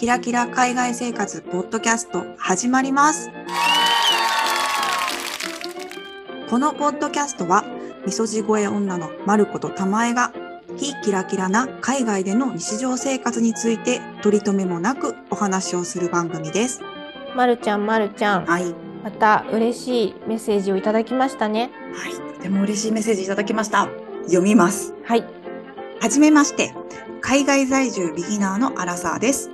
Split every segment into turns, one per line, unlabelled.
キラキラ海外生活ポッドキャスト始まります。このポッドキャストは、みそじ声女のまることたまえが、非キラキラな海外での日常生活について取り留めもなくお話をする番組です。
まるちゃん、まるちゃん、
はい。
また嬉しいメッセージをいただきましたね。
はい。とても嬉しいメッセージいただきました。読みます。
はい。
はじめまして。海外在住ビギナーのアラサーです。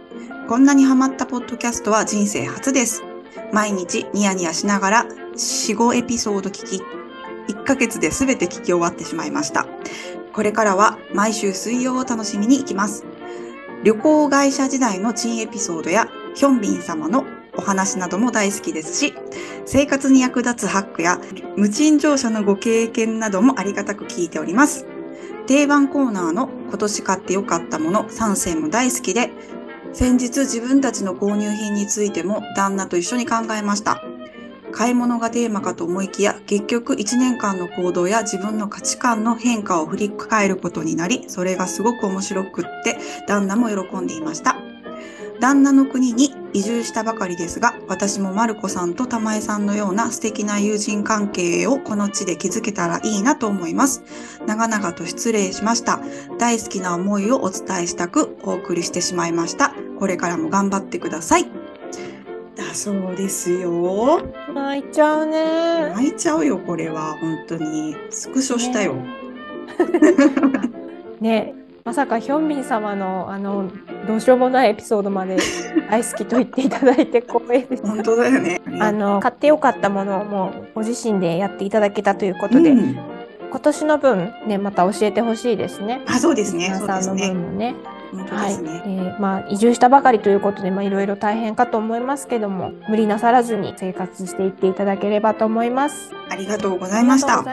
こんなにハマったポッドキャストは人生初です。毎日ニヤニヤしながら4、5エピソード聞き、1ヶ月で全て聞き終わってしまいました。これからは毎週水曜を楽しみに行きます。旅行会社時代の珍エピソードやヒョンビン様のお話なども大好きですし、生活に役立つハックや無賃乗車のご経験などもありがたく聞いております。定番コーナーの今年買ってよかったもの3選も大好きで、先日自分たちの購入品についても旦那と一緒に考えました。買い物がテーマかと思いきや、結局1年間の行動や自分の価値観の変化を振り返ることになり、それがすごく面白くって、旦那も喜んでいました。旦那の国に移住したばかりですが、私もマルコさんと玉江さんのような素敵な友人関係をこの地で築けたらいいなと思います。長々と失礼しました。大好きな思いをお伝えしたくお送りしてしまいました。これからも頑張ってください。だそうですよ。
泣いちゃうね。
泣いちゃうよ、これは。本当に。スクショしたよ。
ね まさかヒョンビン様のあのどうしようもないエピソードまで大好きと言っていただいて光栄です。
本当だよね。
あの買ってよかったものをもうご自身でやっていただけたということで、
うん
今年の分ねまた教えてほしいですね。
あ、そうですね。
さんの分。もね。
本当
はい。えーまあ移住したばかりということでまあいろいろ大変かと思いますけども無理なさらずに生活していっていただければと思います。
ありがとうございました。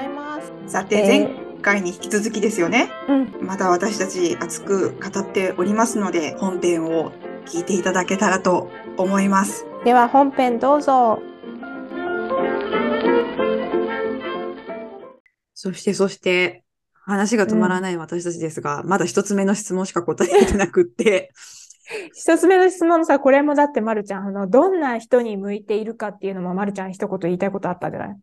さて、
えー
前回に引き続きですよね。
うん、
また私たち熱く語っておりますので、本編を聞いていただけたらと思います。
では本編どうぞ。
そして、そして、話が止まらない私たちですが、まだ一つ目の質問しか答えてなくって、
一つ目の質問さ、これもだってまるちゃん、あの、どんな人に向いているかっていうのもまるちゃん一言言いたいことあったんじゃない？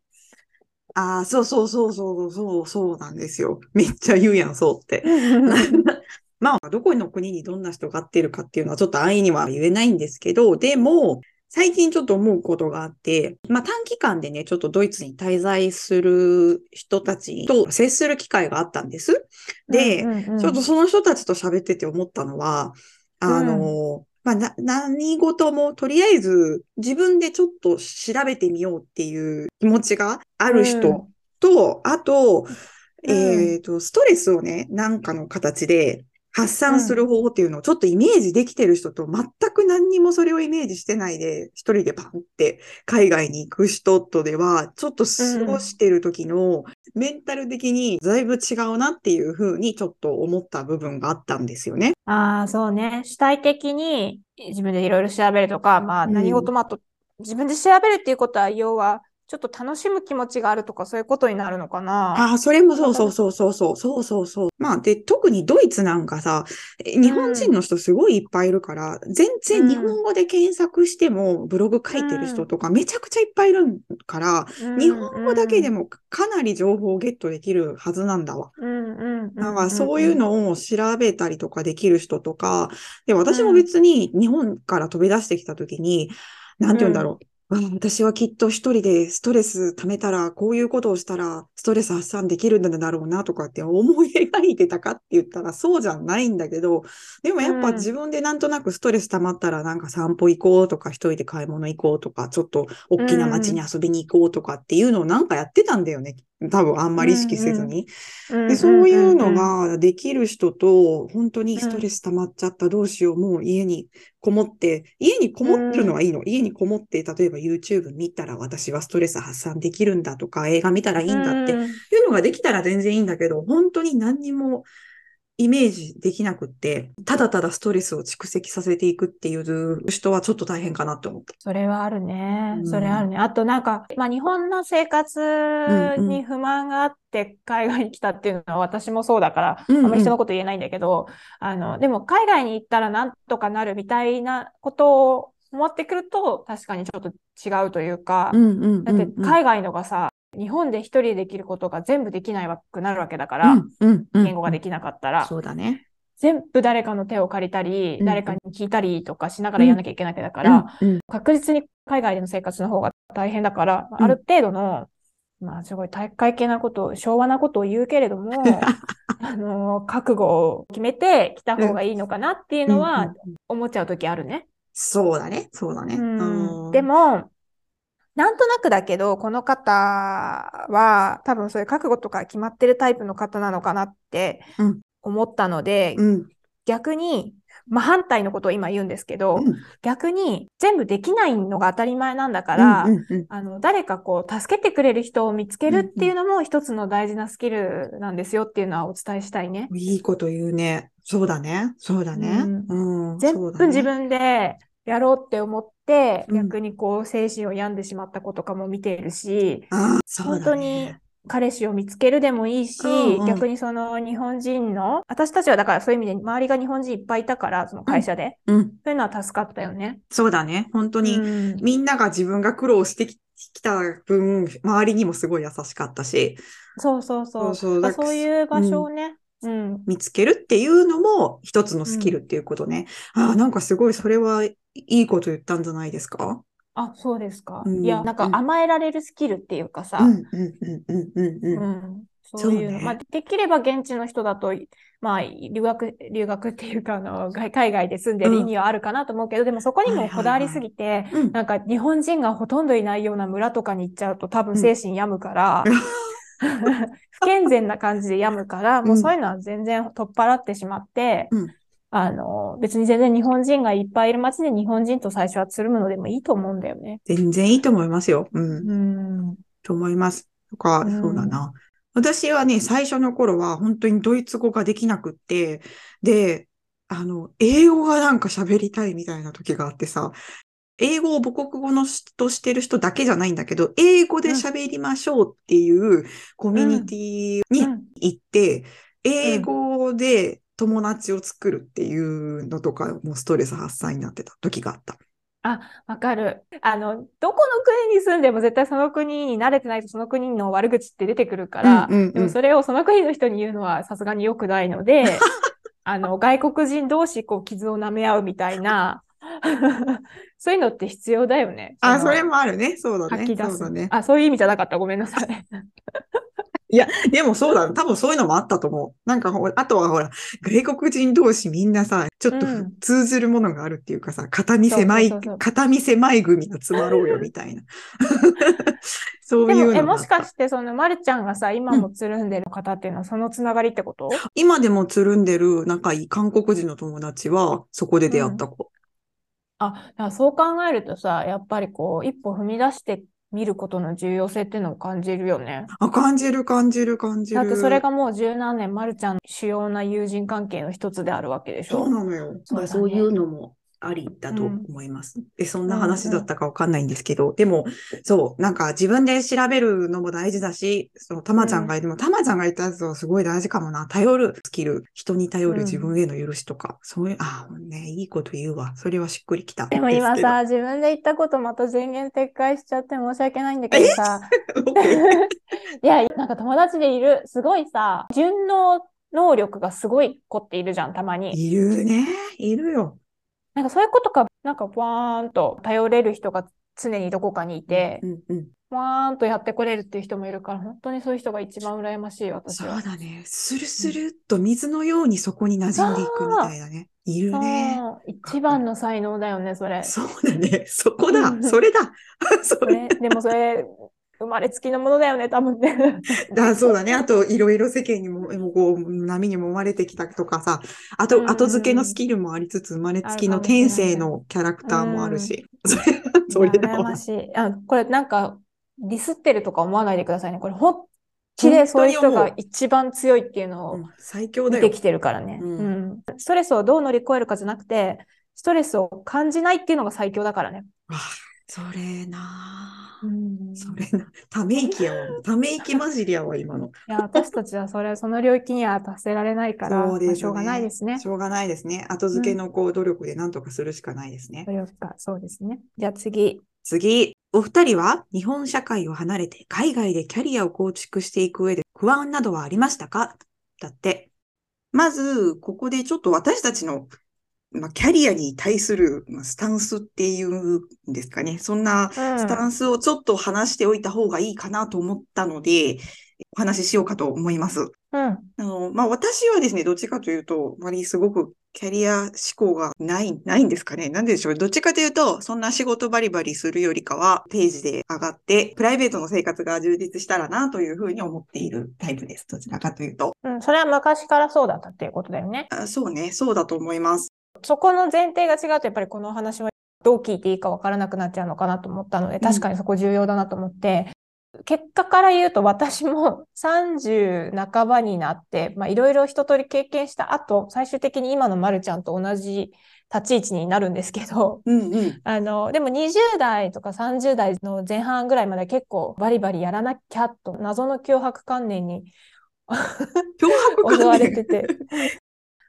ああ、そうそうそうそうそう、そうなんですよ。めっちゃ言うやん、そうって。まあ、どこの国にどんな人が合ってるかっていうのはちょっと安易には言えないんですけど、でも、最近ちょっと思うことがあって、まあ短期間でね、ちょっとドイツに滞在する人たちと接する機会があったんです。で、
うんうんうん
ちょっとその人たちと喋ってて思ったのは、あの、まあ、な、何事もとりあえず自分でちょっと調べてみようっていう気持ちがある人と、あと、
うん。
えっと、ストレスをね、なんかの形で発散する方法っていうのをちょっとイメージできてる人と全く何にもそれをイメージしてないで、一人でパンって海外に行く人とでは、ちょっと過ごしてる時のメンタル的にだいぶ違うなっていうふうにちょっと思った部分があったんですよね。
ああ、そうね。主体的に自分でいろいろ調べるとか、まあ
うん
何事もあと、自分で調べるっていうことは、要は、ちょっと楽しむ気持ちがあるとか、そういうことになるのかな？
ああ、それもそうそうそうそうそう、そうそうそう。まあ、で、特にドイツなんかさ、え日本人の人すごいいっぱいいるから、全然日本語で検索してもブログ書いてる人とかめちゃくちゃいっぱいいるから、
うん
日本語だけでもかなり情報をゲットできるはずなんだわ。
うんうんうん
だからそういうのを調べたりとかできる人とか、で、私も別に日本から飛び出してきた時に、なんて言うんだろう。あ私はきっと一人でストレス溜めたら、こういうことをしたらストレス発散できるんだろうなとかって思い描いてたかって言ったらそうじゃないんだけど、でもやっぱ
うん
自分でなんとなくストレス溜まったらなんか散歩行こうとか一人で買い物行こうとか、ちょっと大きな街に遊びに行こうとかっていうのをなんかやってたんだよね。多分あんまり意識せずに。
うん。
で、そういうのができる人と、本当にストレス溜まっちゃった、どうしよう、もう家にこもって、家にこもってるのはいいの。家にこもって、例えば YouTube 見たら私はストレス発散できるんだとか、映画見たらいいんだって
うん。
いうのができたら全然いいんだけど、本当に何にもイメージできなくって、ただただストレスを蓄積させていくっていう人はちょっと大変かなって思った。
それはあるね
う。ん
それあるね。あとなんか、まあ日本の生活
うん
に不満があって海外に来たっていうのは私もそうだから、
うんうん
あんまり人のこと言えないんだけど、あの、でも海外に行ったらなんとかなるみたいなことを思ってくると、確かにちょっと違うというか、だって
うん
海外のがさ、日本で一人でできることが全部できないわくなるわけだから、
うんうんうん
言語ができなかったら、
そうだね。
全部誰かの手を借りたり、
うん
誰かに聞いたりとかしながらやんなきゃいけないわけだから、確実に海外での生活の方が大変だから、
うん
ある程度の、まあすごい体育会系なことを、昭和なことを言うけれども、あの、覚悟を決めて来た方がいいのかなっていうの
うん
は
うん
思っちゃうときあるね。
そうだね。そうだね。
でも、なんとなくだけど、この方は多分そういう覚悟とか決まってるタイプの方なのかなって
うん
思ったので、
うん
逆に、まあ反対のことを今言うんですけど、
うん
逆に全部できないのが当たり前なんだから、
うんうんうん
あの、誰かこう、助けてくれる人を見つけるっていうのも一つの大事なスキルなんですよっていうのはお伝えしたいね。
いいこと言うね。そうだね。そうだね。うん。うだね
部自分でやろうって思って、
うん
逆にこう、精神を病んでしまった子とかも見ているし、
ああ、そうだ
本当に
ね。
彼氏を見つけるでもいいし、
うんうん
逆にその日本人の、私たちはだからそういう意味で周りが日本人いっぱいいたから、その会社で、
うん。
そういうのは助かったよね。
そうだね。本当に、
うん
みんなが自分が苦労してききた分、周りにもすごい優しかったし、
そうそうそう。
そうそう
そういう場所をね、うん、
見つけるっていうのも一つのスキルっていうことね。ああ、なんかすごいそれはいいこと言ったんじゃないですか？
あ、そうですか。
うん。
いや、なんか
うん。
甘えられるスキルっていうかさ、
うん、うん、うん、うん、うん、
う
うん。
ん、そういう
ね。
まあ、できれば現地の人だと、まあ、留学、留学っていうか、あの、外海外で住んでる意味はあるかなと思うけど、でもそこにもこだわりすぎて、
うん。
なんか日本人がほとんどいないような村とかに行っちゃうと多分精神病むから、不健全な感じで病むから、もうそういうのは全然取っ払ってしまって、
うん
あの、別に全然日本人がいっぱいいる街で日本人と最初はつるむのでもいいと思うんだよね。
全然いいと思いますよ。うん。
うん。
と思います。とか、
うん
そうだな。私はね、最初の頃は本当にドイツ語ができなくって、で、あの、英語がなんか喋りたいみたいな時があってさ、英語を母国語のしとしてる人だけじゃないんだけど、英語で喋りましょうっていうコミュニティに
うん
行って、英語で友達を作るっていうのとかもストレス発散になってた時があった。
わかる。あの、どこの国に住んでも絶対その国に慣れてないとその国の悪口って出てくるから、
うんうんうん
でもそれをその国の人に言うのはさすがに良くないので、あの、外国人同士こう傷を舐め合うみたいな、そういうのって必要だよね。
あ、
の
それもあるね。そうだね。
吐き出す。
そうだね。
あ、そういう意味じゃなかった。ごめんなさい。
いや、でもそうだ、多分そういうのもあったと思う。なんかあとはほら、外国人同士みんなさ、ちょっと
うん
通ずるものがあるっていうかさ、片身狭い片身狭い組が集まろうよみたいな。そう
でも、え、
いうのがあっ。
もしたかして、その、まるちゃんがさ、今もつるんでる方っていうのは、そのつながりってこと？
今でもつるんでる仲いい韓国人の友達は、そこで出会った子。
あ、だからそう考えるとさ、やっぱりこう、一歩踏み出してみることの重要性っていうのを感じるよね。
あ、感じる感じる感じる。
だってそれがもう十何年、まるちゃんの主要な友人関係の一つであるわけでし
そう
ょ。
なのよ。
そうだね
まあそういうのもありだと
うん
思います。で、そんな話だったかわかんないんですけど、でも、そう、なんか自分で調べるのも大事だし、そのたまちゃんが、でもたまちゃんが言ったやつはすごい大事かもな。頼るスキル、人に頼る自分への許しとか、そういう、ああ、ね、いいこと言うわ。それはしっくりきた。
でも今
ですけど、
さ、自分で言ったことまた全言撤回しちゃって申し訳ないんだけどさ、いや、なんか友達でいる、すごいさ、順応能力がすごい子っているじゃん、たまに。
いるね。いるよ。
なんかそういうことか、なんかわーんと頼れる人が常にどこかにいて
う、んうん。
わーんとやってこれるっていう人もいるから、本当にそういう人が一番羨ましい、私
そう
は。
だね。スルスルっと水のようにそこに馴染んでいくみたいなね。いるね。
一番の才能だよね、それ。
そうだね。そこだ
う。ん
それだ。そ
それでもそれ、生まれつきのものだよね、多分ね。
だそうだね。あと、いろいろ世間にも、もうこう、波に揉まれてきたとかさ、あと、
うん
後付けのスキルもありつつ、生まれつきの天性のキャラクターもあるし、それ、それだわ。
いや羨ましい。あ、これなんか、ディスってるとか思わないでくださいね。これ本気でそういう人が一番強いっていうのを
最強だよ。
見てきてるからね、うん、ストレスをどう乗り越えるかじゃなくて、ストレスを感じないっていうのが最強だからね。
それなぁ。うん、それな、ため息やわ。ため息混じりやわ、今の。い
や、私たちはそれ、その領域には達せられないから、そうですね、しょうがないですね。
しょうがないですね。後付けのこう、努力で何とかするしかないですね。
努力か、そうですね。じゃあ次。
次。お二人は日本社会を離れて海外でキャリアを構築していく上で不安などはありましたか？だって。まず、ここでちょっと私たちのまあ、キャリアに対する、まあ、スタンスっていうんですかね。そんなスタンスをちょっと話しておいた方がいいかなと思ったので、お話ししようかと思います。
うん。あ
の、まあ、私はですね、どっちかというと、あまりすごくキャリア志向がない、ないんですかね。なんでしょう。どっちかというと、そんな仕事バリバリするよりかは、ページで上がって、プライベートの生活が充実したらな、というふうに思っているタイプです。どちらかというと。
うん、それは昔からそうだったっていうことだよね。
あそうね、そうだと思います。
そこの前提が違うと、やっぱりこの話はどう聞いていいかわからなくなっちゃうのかなと思ったので、確かにそこ重要だなと思って、うん、結果から言うと私も30半ばになって、まあいろいろ一通り経験した後、最終的に今のまるちゃんと同じ立ち位置になるんですけど、
うんうん、
あの、でも20代とか30代の前半ぐらいまで結構バリバリやらなきゃと謎の脅迫観念に
脅迫観念？
襲われてて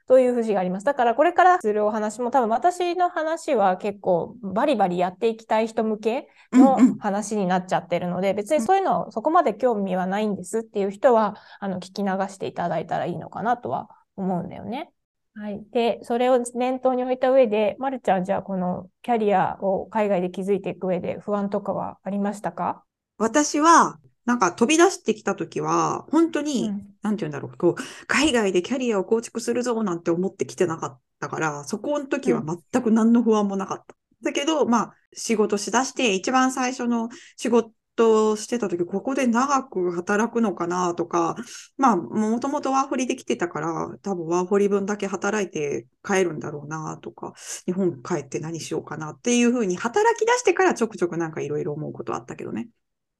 という節があります。だからこれからするお話も多分私の話は結構バリバリやっていきたい人向けの話になっちゃってるので、うんうん、別にそういうのそこまで興味はないんですっていう人は、あの、聞き流していただいたらいいのかなとは思うんだよね。はい。で、それを念頭に置いた上で、まるちゃん、じゃあこのキャリアを海外で築いていく上で不安とかはありましたか？
私は、なんか飛び出してきた時は、本当に、うん、なんて言うんだろう、こう、海外でキャリアを構築するぞなんて思ってきてなかったから、そこの時は全く何の不安もなかった。うん、だけど、まあ、仕事しだして、一番最初の仕事をしてた時、ここで長く働くのかなとか、まあ、もともとワーホリできてたから、多分ワーホリ分だけ働いて帰るんだろうなとか、日本帰って何しようかなっていうふうに働き出してからちょくちょくなんかいろいろ思うことあったけどね。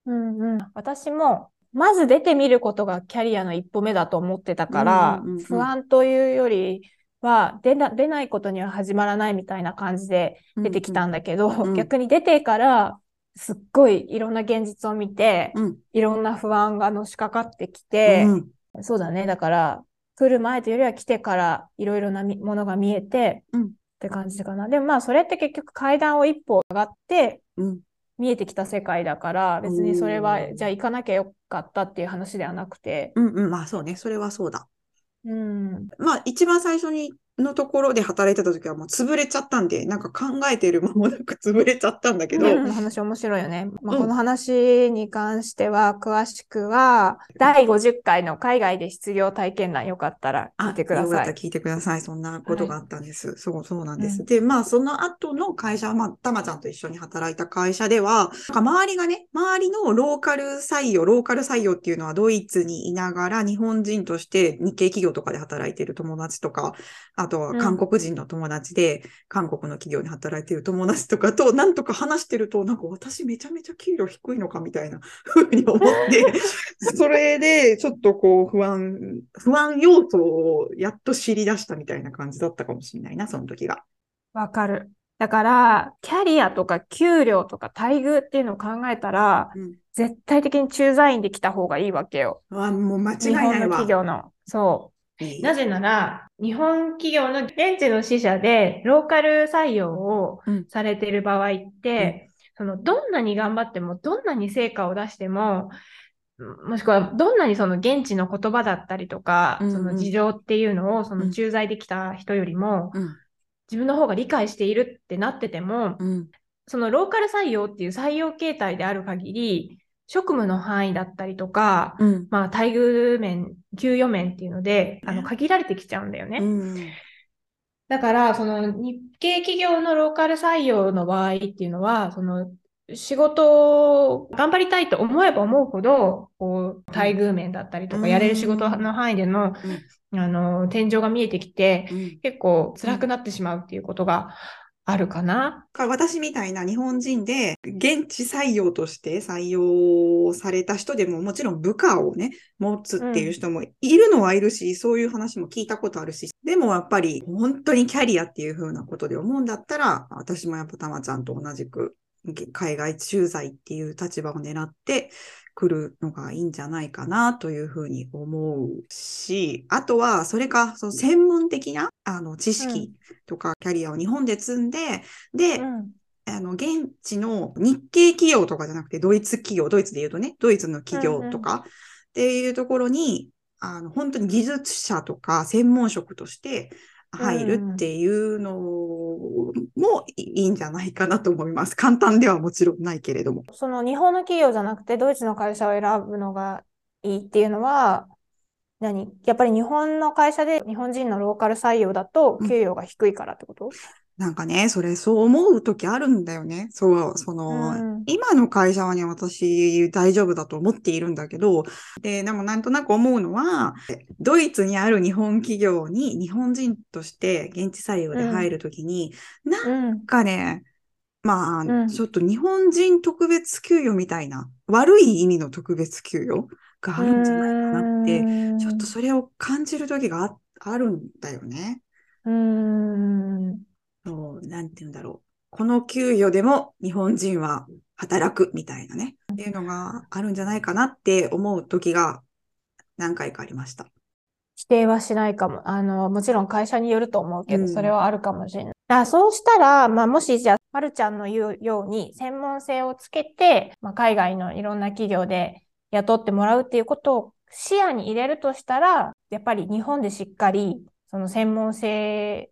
うんうん、私も、まず出てみることがキャリアの一歩目だと思ってたから、不安というよりは出な、出ないことには始まらないみたいな感じで出てきたんだけど、うんうん、逆に出てから、すっごいいろんな現実を見て、うん、いろんな不安がのしかかってきて、うん、そうだね。だから、来る前というよりは来てからいろいろなものが見えて、うん、って感じかな。でもまあ、それって結局階段を一歩上がって、見えてきた世界だから、別にそれは、じゃあ行かなきゃよかったっていう話ではなくて。
うんうん、まあそうね、それはそうだ。
うん。
まあ一番最初にのところで働いてた時はもう潰れちゃったんで、なんか考えてる間もなく潰れちゃったんだけど。
うん、話面白いよね。まあ、この話に関しては、詳しくは、第50回の海外で失業体験談よかったら聞いてください。よかった
ら聞いてください。そんなことがあったんです。はい、そう、そうなんです。うん、で、まあその後の会社は、まあ、たまちゃんと一緒に働いた会社では、なんか周りがね、周りのローカル採用、ローカル採用っていうのはドイツにいながら日本人として日系企業とかで働いている友達とか、あとは韓国人の友達で、韓国の企業に働いている友達とかと、なんとか話してると、なんか私めちゃめちゃ給料低いのかみたいな ふうに思って、それでちょっとこう不安、不安要素をやっと知り出したみたいな感じだったかもしれないな、その時が。
わかる。だから、キャリアとか給料とか待遇っていうのを考えたら、うん、絶対的に駐在員で来た方がいいわけよ。
あ、もう間違いないわ。日本の
企業の。そう。なぜなら、日本企業の現地の支社でローカル採用をされている場合って、うん、そのどんなに頑張っても、どんなに成果を出しても、もしくはどんなにその現地の言葉だったりとか、うんうん、その事情っていうのをその駐在できた人よりも、うん、自分の方が理解しているってなってても、うん、そのローカル採用っていう採用形態である限り、職務の範囲だったりとか、うん、まあ、待遇面、給与面っていうので、あの、限られてきちゃうんだよね。うん、だから、その、日系企業のローカル採用の場合っていうのは、その、仕事を頑張りたいと思えば思うほど、こう、待遇面だったりとか、やれる仕事の範囲での、あの、天井が見えてきて、結構辛くなってしまうっていうことがあるかな？
私みたいな日本人で現地採用として採用された人でももちろん部下をね、持つっていう人もいるのはいるし、うん、そういう話も聞いたことあるし、でもやっぱり本当にキャリアっていう風なことで思うんだったら、私もやっぱたまちゃんと同じく海外駐在っていう立場を狙ってくるのがいいんじゃないかなというふうに思うし、あとはそれかその専門的なあの知識とかキャリアを日本で積んで、で、うん。あの、現地の日系企業とかじゃなくて、ドイツ企業、ドイツで言うとね、ドイツの企業とかっていうところに、うんうん、あの、本当に技術者とか専門職として入るっていうのもいいんじゃないかなと思います。簡単ではもちろんないけれども。
その日本の企業じゃなくて、ドイツの会社を選ぶのがいいっていうのは、何？やっぱり日本の会社で日本人のローカル採用だと給与が低いからってこと、うん
なんかね、それそう思うときあるんだよね。そう、その、うん、今の会社はね、私大丈夫だと思っているんだけど、で、でもなんとなく思うのは、ドイツにある日本企業に日本人として現地採用で入るときに、うん、なんかね、まあ、うん、ちょっと日本人特別給与みたいな、悪い意味の特別給与があるんじゃないかなって、ちょっとそれを感じるときがあるんだよね。
うん。
そう、なんて言うんだろう。この給与でも日本人は働くみたいなね、っていうのがあるんじゃないかなって思う時が何回かありました。
否定はしないかも。あの、もちろん会社によると思うけど、それはあるかもしれない。あそうしたら、まあ、もしじゃあ、まるちゃんの言うように、専門性をつけて、まあ、海外のいろんな企業で雇ってもらうっていうことを視野に入れるとしたら、やっぱり日本でしっかり、その専門性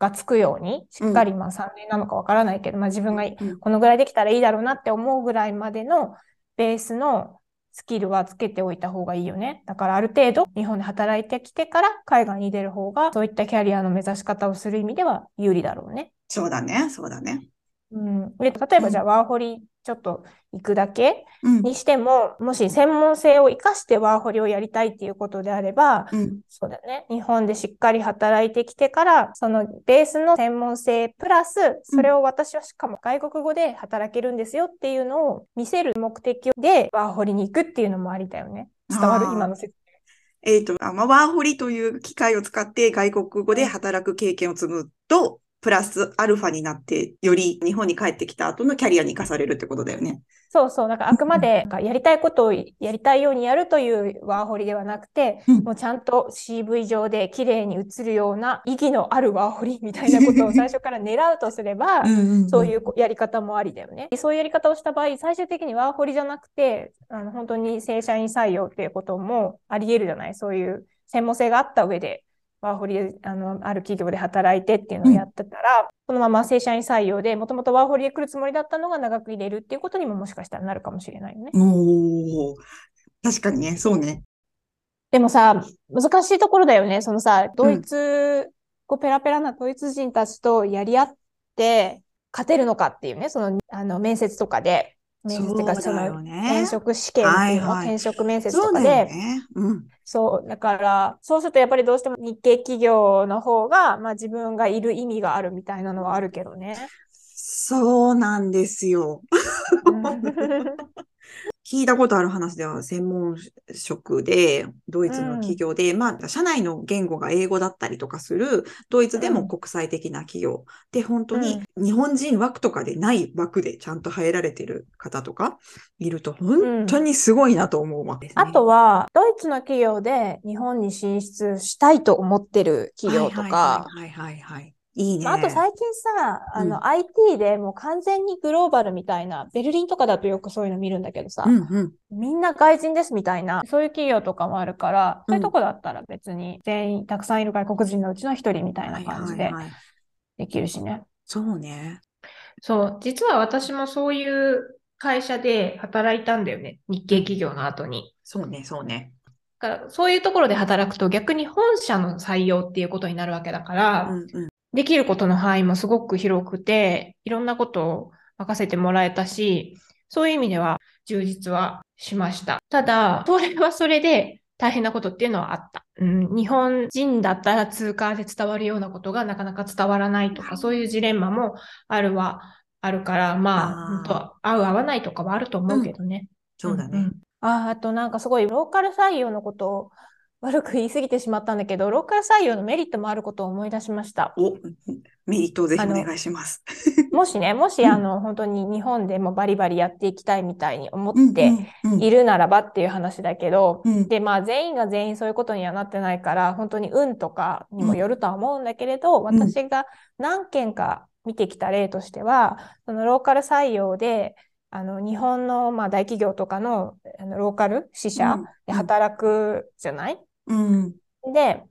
がつくように、しっかりまあ3年なのかわからないけど、うん、まあ自分がこのぐらいできたらいいだろうなって思うぐらいまでのベースのスキルはつけておいた方がいいよね。だからある程度日本で働いてきてから海外に出る方がそういったキャリアの目指し方をする意味では有利だろうね。
そうだね、そうだね。
うん、で例えばじゃあワーホリちょっと行くだけにしても、うん、もし専門性を生かしてワーホリをやりたいっていうことであれば、うん、そうだね。日本でしっかり働いてきてから、そのベースの専門性プラス、それを私はしかも外国語で働けるんですよっていうのを見せる目的でワーホリに行くっていうのもありだよね。伝わる？今の説
明。えっ、ー、と、まあ、ワーホリという機械を使って外国語で働く経験を積むと、プラスアルファになって、より日本に帰ってきた後のキャリアに生かされるってことだよね。
そうそう。なんかあくまでやりたいことをやりたいようにやるというワーホリではなくて、うん、もうちゃんと CV 上で綺麗に映るような意義のあるワーホリみたいなことを 最初から狙うとすれば、そういうやり方もありだよね。そういうやり方をした場合、最終的にワーホリじゃなくて、あの本当に正社員採用っていうこともあり得るじゃない？そういう専門性があった上でワーホリであのある企業で働いてっていうのをやってたら、うん、このまま正社員採用でもともとワーホリで来るつもりだったのが長く入れるっていうことにももしかしたらなるかもしれないよね。
お確かにね、そうね。
でもさ、難しいところだよね。そのさ、ドイツ語ペラペラなドイツ人たちとやり合って勝てるのかっていうね、そのあの面接とかで。面接か、その転職試験っていうの、転職面接とかで、
ね。うん、
そう、だから、そうするとやっぱりどうしても日系企業の方が、まあ自分がいる意味があるみたいなのはあるけどね。
そうなんですよ。聞いたことある話では専門職で、ドイツの企業で、うん、まあ、社内の言語が英語だったりとかする、ドイツでも国際的な企業、うん、で、本当に日本人枠とかでない枠でちゃんと入られてる方とかいると、本当にすごいなと思うわけです、
ね、あとは、ドイツの企業で日本に進出したいと思ってる企業とか、
はいはいはいはい、はいはいいいね。
あと最近さ、あの、うん、IT でもう完全にグローバルみたいな、ベルリンとかだとよくそういうの見るんだけどさ、
うんうん、
みんな外人ですみたいな、そういう企業とかもあるから、そういうとこだったら別に全員たくさんいる外国人のうちの一人みたいな感じでできるしね。
そうね。
そう、実は私もそういう会社で働いたんだよね。日系企業の後に。
そうね、そうね。
だからそういうところで働くと逆に本社の採用っていうことになるわけだから、うんうん、できることの範囲もすごく広くて、いろんなことを任せてもらえたし、そういう意味では充実はしました。ただ、それはそれで大変なことっていうのはあった。うん、日本人だったら通貨で伝わるようなことがなかなか伝わらないとか、そういうジレンマもあるはあるから、まあ、あ合う合わないとかはあると思うけどね。
うん、そうだね。うん、
ああとなんかすごいローカル採用のことを悪く言い過ぎてしまったんだけど、ローカル採用のメリットもあることを思い出しました。
お、メリットをぜひお願いします。
もしね、もし、あの、本当に日本でもバリバリやっていきたいみたいに思っているならばっていう話だけど、うん。うん、で、まあ、全員が全員そういうことにはなってないから、本当に運とかにもよるとは思うんだけれど、うん、私が何件か見てきた例としては、そのローカル採用で、あの、日本の、まあ、大企業とかのあのローカル支社で働くじゃない、
うん、
で、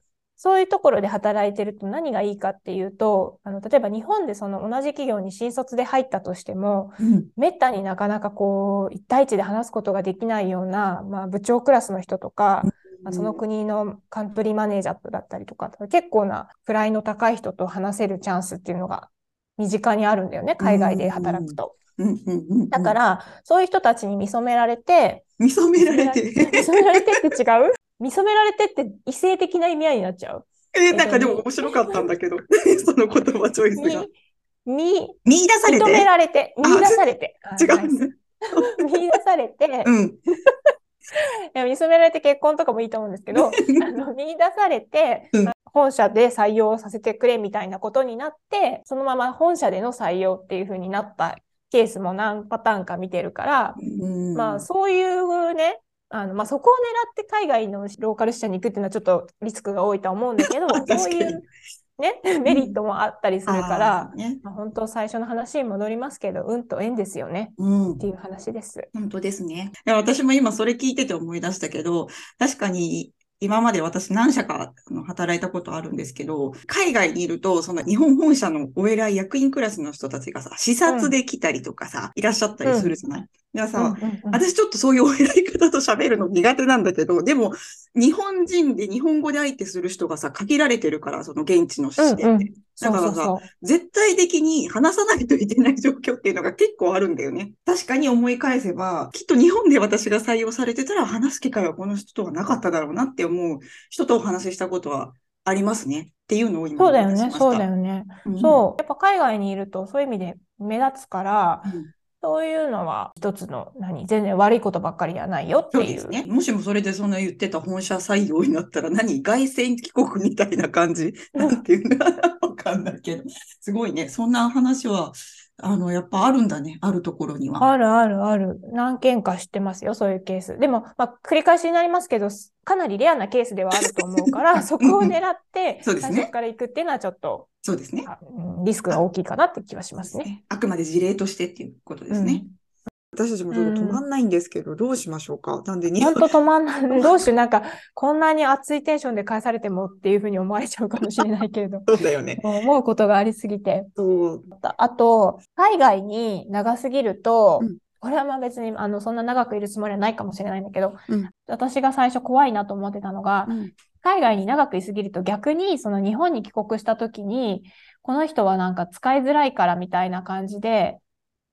そういうところで働いてると何がいいかっていうと、あの例えば日本でその同じ企業に新卒で入ったとしても、うん、めったになかなかこう、一対一で話すことができないような、まあ、部長クラスの人とか、うん、その国のカントリーマネージャーだったりとか、結構な位の高い人と話せるチャンスっていうのが身近にあるんだよね、海外で働くと。だから、そういう人たちに見初められて、
見初められて。
見初められてって違う？見初められてって異性的な意味合いになっちゃう。
えー、なんかでも面白かったんだけど、その言葉チョイスが。
見、
見出されて？
認められて、見出されて。
違う、ね。
見出されて、
うん。
見初められて結婚とかもいいと思うんですけど、あの見出されて、うん、本社で採用させてくれみたいなことになって、そのまま本社での採用っていう風になったケースも何パターンか見てるから、まあそういうね、あのまあ、そこを狙って海外のローカル支社に行くっていうのはちょっとリスクが多いとは思うんだけど、そういう、ね、メリットもあったりするから、ね、まあ、本当最初の話に戻りますけど、運と縁ですよね、うん、っていう話です。
本当ですね。いや私も今それ聞いてて思い出したけど、確かに今まで私何社か働いたことあるんですけど、海外にいると、その日本本社のお偉い役員クラスの人たちがさ、視察で来たりとかさ、うん、いらっしゃったりするじゃない、うん、いやさ、ん、私ちょっとそういうお偉い方と喋るの苦手なんだけど、でも、日本人で日本語で相手する人がさ、限られてるから、その現地の視点で。うんうんだからさ絶対的に話さないといけない状況っていうのが結構あるんだよね。確かに思い返せば、きっと日本で私が採用されてたら話す機会はこの人とはなかっただろうなって思う人とお話ししたことはありますね。っていうのを今
そうだよね、そうだよね、うん、そう。やっぱ海外にいるとそういう意味で目立つから、うんそういうのは一つの何全然悪いことばっかりじゃないよっていう。そうです
ね。もしもそれでそんな言ってた本社採用になったら何外線帰国みたいな感じなんていうのわかんないけど。すごいね。そんな話はあの、やっぱあるんだね。あるところには。
あるあるある。何件か知ってますよ、そういうケース。でも、まあ、繰り返しになりますけど、かなりレアなケースではあると思うから、そこを狙って、最初から行くっていうのはちょっと、
そうですね。
リスクが大きいかなって気はしますね。
あくまで事例としてっていうことですね。うん私たちもちょっと止まんないんですけど、うん、どうしましょうか？なんで
本当止まんない。どうしよう。なんか、こんなに熱いテンションで返されてもっていうふうに思われちゃうかもしれないけれど。
そうだよね。
思うことがありすぎて。
そう。
あと、海外に長すぎると、うん、これはまあ別に、あの、そんな長くいるつもりはないかもしれないんだけど、うん、私が最初怖いなと思ってたのが、海外に長くいすぎると逆に、その日本に帰国した時に、この人はなんか使いづらいからみたいな感じで、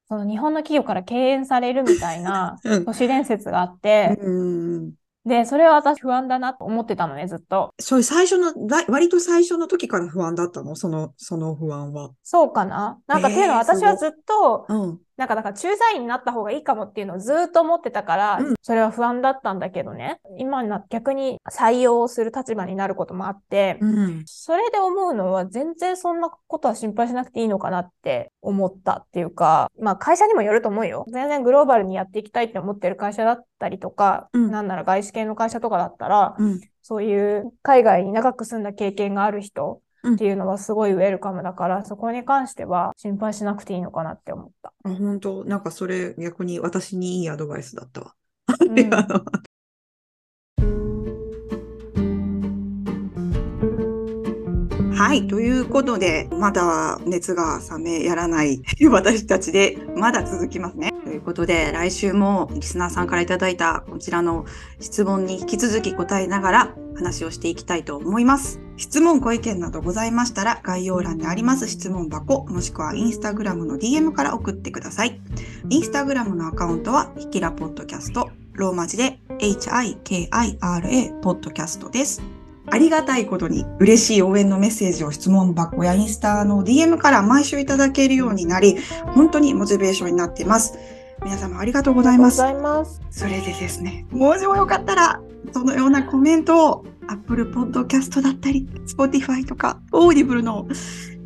その日本の企業から敬遠されるみたいな都市伝説があって、
うん。
で、それは私不安だなと思ってたのね、ずっと。
それ最初の、割と最初の時から不安だったの？その、その不安は。
そうかな？なんか、っていうのは私はずっと、うん、なんか、だから駐在員になった方がいいかもっていうのをずっと思ってたから、うん、それは不安だったんだけどね。今にな逆に採用する立場になることもあって、
うん、
それで思うのは全然そんなことは心配しなくていいのかなって思ったっていうか、まあ会社にもよると思うよ。全然グローバルにやっていきたいって思ってる会社だったりとか、うん、なんなら外資系の会社とかだったら、そういう海外に長く住んだ経験がある人っていうのはすごいウェルカムだから、そこに関しては心配しなくていいのかなって思った。
あ本当？なんかそれ逆に私にいいアドバイスだったわ。うん、はい。ということで、まだ熱が冷めやらない 私たちで、まだ続きますね。ということで、来週もリスナーさんからいただいたこちらの質問に引き続き答えながら話をしていきたいと思います。質問、ご意見などございましたら、概要欄にあります質問箱、もしくはインスタグラムの DM から送ってください。インスタグラムのアカウントは、ひきらポッドキャスト、ローマ字で HIKIRA ポッドキャストです。ありがたいことに嬉しい応援のメッセージを質問箱やインスタの DM から毎週いただけるようになり、本当にモチベーションになっています。皆様ありがとうございます。
ありがとうございます。
それでですね、もしもよかったら、そのようなコメントを Apple Podcast だったり、Spotify とか、Audible の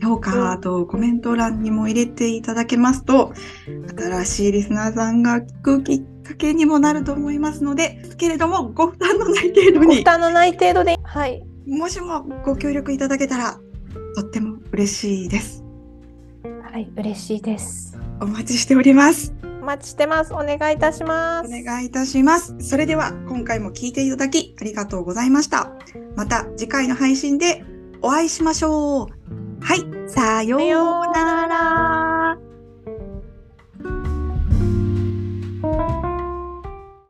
評価とコメント欄にも入れていただけますと、新しいリスナーさんが聞くきっかけにもなると思いますので、けれども、ご負担のない程度
ご負
に、
担のない程度で、はい。
もしもご協力いただけたら、とっても嬉しいです。
はい、嬉しいです。
お待ちしております。
お待ちしてます。お願いいたしま
お
す。
願いいたします。それでは今回も聞いていただきありがとうございました。また次回の配信でお会いしましょう。はい、さようなら。